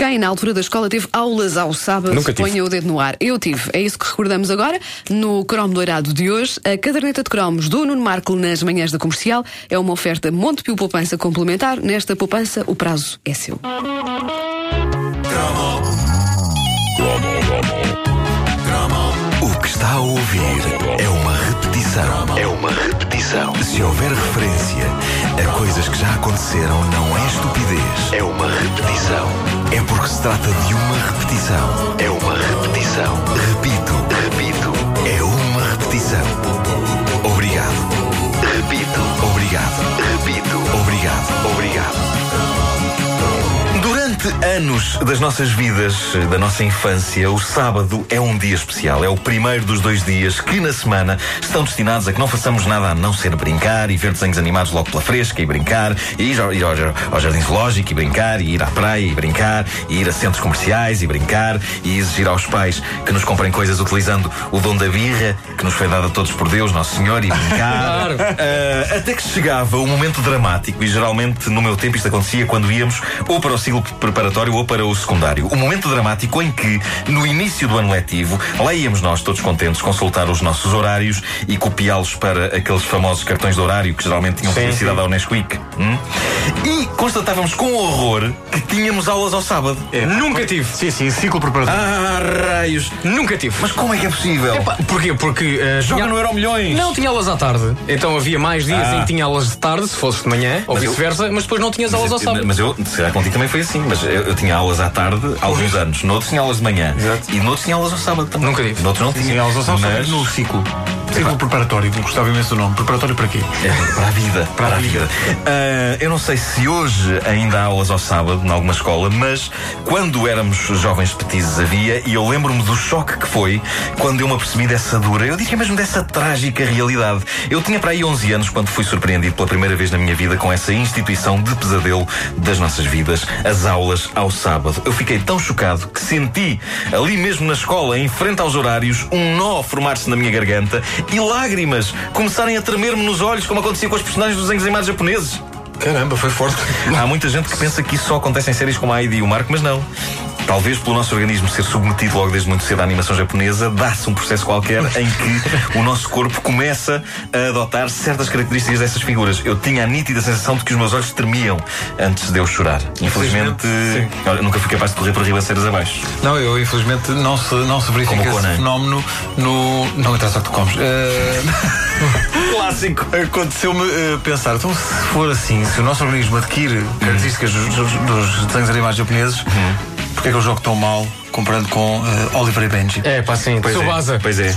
Quem na altura da escola teve aulas ao sábado, Nunca tive. ponha o dedo no ar. Eu tive. É isso que recordamos agora. No cromo doirado de hoje, a caderneta de cromos do Nuno Marco nas manhãs da comercial é uma oferta Montepio Poupança Complementar. Nesta poupança, o prazo é seu. O que está a ouvir é repetição. É uma repetição. Se houver referência a coisas que já aconteceram, não é estupidez. É uma repetição. É porque se trata de uma repetição. É uma repetição. Repito, repito. É uma repetição. Obrigado. Repito. Obrigado. Repito. Anos das nossas vidas, da nossa infância, o sábado é um dia especial. É o primeiro dos dois dias que, na semana, estão destinados a que não façamos nada a não ser brincar e ver desenhos animados logo pela fresca e brincar, e ir ao, ir ao, ao jardim zoológico e brincar, e ir à praia e brincar, e ir a centros comerciais e brincar, e exigir aos pais que nos comprem coisas utilizando o dom da birra, que nos foi dado a todos por Deus, Nosso Senhor, e brincar. Claro. Ah, até que chegava o momento dramático, e geralmente no meu tempo isto acontecia quando íamos ou para o ciclo preparatório ou para o secundário. O momento dramático em que, no início do ano letivo, lá íamos nós todos contentes consultar os nossos horários e copiá-los para aqueles famosos cartões de horário que geralmente tinham Sim, publicidade sim. ao Nesquik. hum? E constatávamos com horror que tínhamos aulas ao sábado. Nunca tive. Sim, sim, ciclo preparatório. Ah, raios! Nunca tive. Mas como é que é possível? Epá, porquê? Porque. eh, Joga tinha- no Euro Milhões! Não, tinha aulas à tarde. Então havia mais dias Ah. em que tinha aulas de tarde, se fosse de manhã, ou vice-versa, mas depois não tinhas aulas ao eu- sábado. Mas eu, se calhar contigo também foi assim, mas eu, eu tinha aulas à tarde há alguns anos, noutros tinha aulas de manhã Exato. e noutros tinha aulas ao sábado também. Nunca tive. Noutros não tinha. Sim, elas são mas... no ciclo. Ciclo preparatório, gostava imenso do nome. Preparatório para quê? É, para a vida, para, a vida. Ah, eu não sei se hoje ainda há aulas ao sábado, em alguma escola, mas quando éramos jovens petizes havia, e eu lembro-me do choque que foi quando eu me apercebi dessa dura, eu diria mesmo dessa trágica realidade. Eu tinha para aí 11 anos quando fui surpreendido pela primeira vez na minha vida com essa instituição de pesadelo das nossas vidas, as aulas ao sábado. Eu fiquei tão chocado que senti, ali mesmo na escola, em frente aos horários, um nó formar-se na minha garganta e lágrimas começarem a tremer-me nos olhos, como acontecia com os personagens dos desenhos animados japoneses. Caramba, foi forte. Há muita gente que pensa que isso só acontece em séries como a Heidi e o Marco, mas não. Talvez pelo nosso organismo ser submetido logo desde muito cedo à animação japonesa, dá-se um processo qualquer em que o nosso corpo começa a adotar certas características dessas figuras. Eu tinha a nítida sensação de que os meus olhos tremiam antes de eu chorar. Infelizmente, olha, nunca fui capaz de correr para ribaceiras abaixo. Não, eu infelizmente não se, não se verifica Como esse Conan. fenómeno no. Não interessa o que tu comes. Eh, Clássico! Aconteceu-me eh, pensar, então se for assim, se o nosso organismo adquire características dos, dos- dos desenhos animados japoneses, porque é que eu jogo tão mal comparando com eh, Oliver e Benji? É, pá, sim. Pois Sou é, baza. pois é.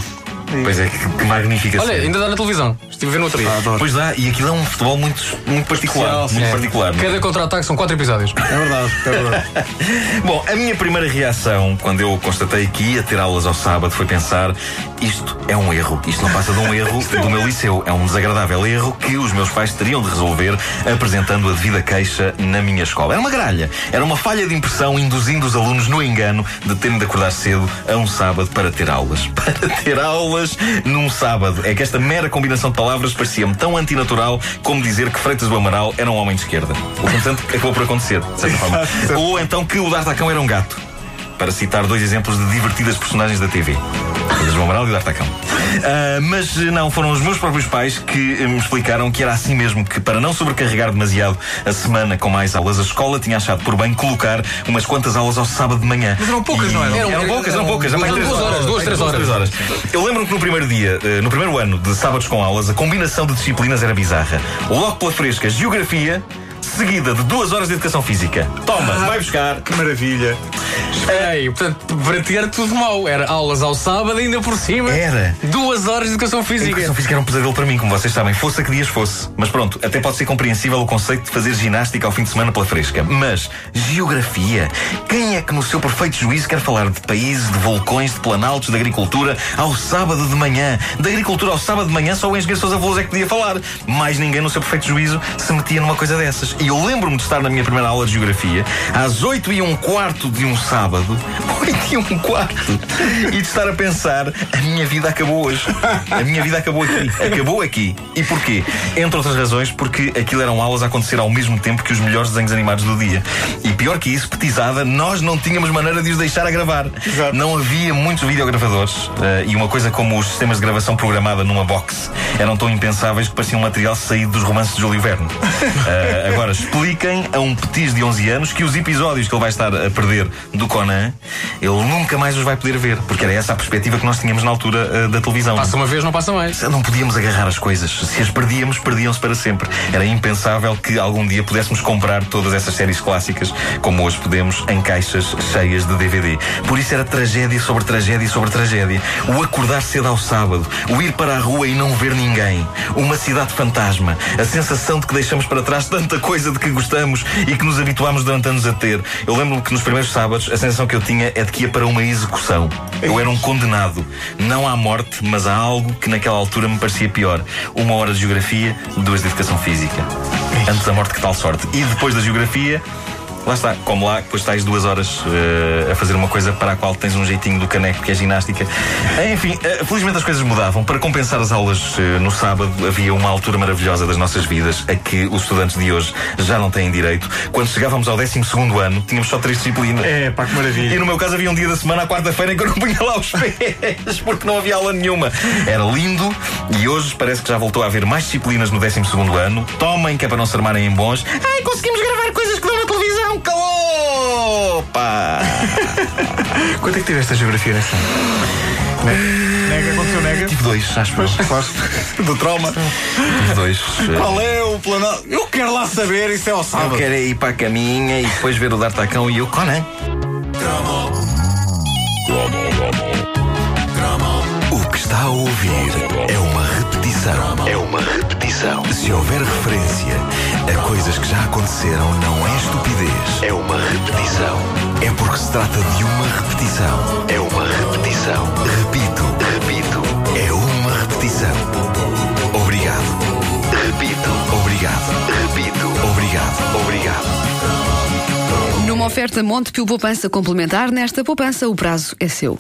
Pois é, que, que magnífica Olha, série. ainda dá na televisão. Estive a ver no outro dia. Ah, adoro. Pois dá, e aquilo é um futebol muito, muito particular. Especial, muito É. particular. Cada contra-ataque são quatro episódios. É verdade, é verdade. Bom, a minha primeira reação quando eu constatei que ia ter aulas ao sábado foi pensar: isto é um erro. Isto não passa de um erro do meu liceu. É um desagradável erro que os meus pais teriam de resolver apresentando a devida queixa na minha escola. Era uma gralha. Era uma falha de impressão induzindo os alunos no engano de terem de acordar cedo a um sábado para ter aulas. Para ter aulas num sábado. É que esta mera combinação de palavras parecia-me tão antinatural como dizer que Freitas do Amaral era um homem de esquerda. O que, portanto, acabou por acontecer, de certa forma. Ou então que o D'Artacão era um gato. Para citar dois exemplos de divertidas personagens da TV. Do Amaral e o D'Artacão. Ah, mas não, foram os meus próprios pais que me explicaram que era assim mesmo, que para não sobrecarregar demasiado a semana com mais aulas, a escola tinha achado por bem colocar umas quantas aulas ao sábado de manhã. Mas eram poucas, E- não eram? Eram, Eram- poucas, eram eram poucas. Já duas- mais três duas horas, duas, três Duas, horas. Eu lembro que no primeiro dia, eh, no primeiro ano de sábados com aulas, a combinação de disciplinas era bizarra. Logo pela fresca, geografia, seguida de duas horas de educação física. Toma, vai buscar. Que maravilha. Aí, portanto, para ti era tudo mau. Era aulas ao sábado, ainda por cima. Era. Duas horas de educação A física. educação física era um pesadelo para mim, como vocês sabem, fosse a que dias fosse. Mas pronto, até pode ser compreensível o conceito de fazer ginástica ao fim de semana pela fresca. Mas, geografia? Quem é que no seu perfeito juízo quer falar de países, de vulcões, de planaltos, de agricultura ao sábado de manhã? De agricultura ao sábado de manhã só o engenheiro Sousa Veloso é que podia falar. Mais ninguém no seu perfeito juízo se metia numa coisa dessas. E eu lembro-me de estar na minha primeira aula de geografia, às 8 e um quarto de um sábado, 8 e um quarto, e de estar a pensar: a minha vida acabou hoje. A minha vida acabou aqui. Acabou aqui. E porquê? Entre outras razões, porque aquilo eram aulas a acontecer ao mesmo tempo que os melhores desenhos animados do dia. E pior que isso, petizada, nós não tínhamos maneira de os deixar a gravar. Exato. Não havia muitos videogravadores eh, e uma coisa como os sistemas de gravação programada numa box eram tão impensáveis que pareciam um material saído dos romances de Júlio Verne. Eh, agora, expliquem a um petis de 11 anos que os episódios que ele vai estar a perder do Conan, ele nunca mais os vai poder ver, porque era essa a perspectiva que nós tínhamos na altura eh, da televisão. Passa uma vez, não passa mais. Não podíamos agarrar as coisas. Se as perdíamos, perdiam-se para sempre. Era impensável que algum dia pudéssemos comprar todas essas séries clássicas, como hoje podemos, em caixas cheias de DVD. Por isso era tragédia sobre tragédia sobre tragédia. O acordar cedo ao sábado, o ir para a rua e não ver ninguém, uma cidade fantasma, a sensação de que deixamos para trás tanta coisa de que gostamos e que nos habituámos durante anos a ter. Eu lembro-me que nos primeiros sábados a sensação que eu tinha é de que ia para uma execução. Eu era um condenado, não à morte, mas a algo que naquela altura me parecia pior. Uma hora de geografia, duas de educação física. Antes da morte que tal sorte. E depois da geografia, Lá está, como lá, depois estás duas horas eh, a fazer uma coisa para a qual tens um jeitinho do caneco, que é ginástica. Eh, Enfim, eh, felizmente as coisas mudavam. Para compensar as aulas eh, no sábado, havia uma altura maravilhosa das nossas vidas a que os estudantes de hoje já não têm direito. Quando chegávamos ao 12 ano, tínhamos só três disciplinas. É, pá, que maravilha. E no meu caso havia um dia da semana, à quarta-feira, em que eu não punha lá os pés, porque não havia aula nenhuma. Era lindo e hoje parece que já voltou a haver mais disciplinas no 12 ano. Tomem, que é para não se armarem em bons. Ai, conseguimos gravar coisas que dão calou! Pá! Quanto é que tiveste a geografia nessa? Nega, aconteceu nega? Tive dois, acho eu. claro. Do trauma. Tive dois. Qual é o plano? Eu quero lá saber, isso é Eu sábado. quero é ir para a caminha e depois ver o D'Artacão e o Conan. O que está a ouvir é uma repetição. É uma repetição. Se houver referência coisas que já aconteceram, não é estupidez. É uma repetição. É porque se trata de uma repetição. É uma repetição. Repito, repito. É uma repetição. Obrigado. Repito. Obrigado. Repito. Obrigado. Obrigado. Numa oferta Montepio Poupança Complementar, nesta poupança o prazo é seu.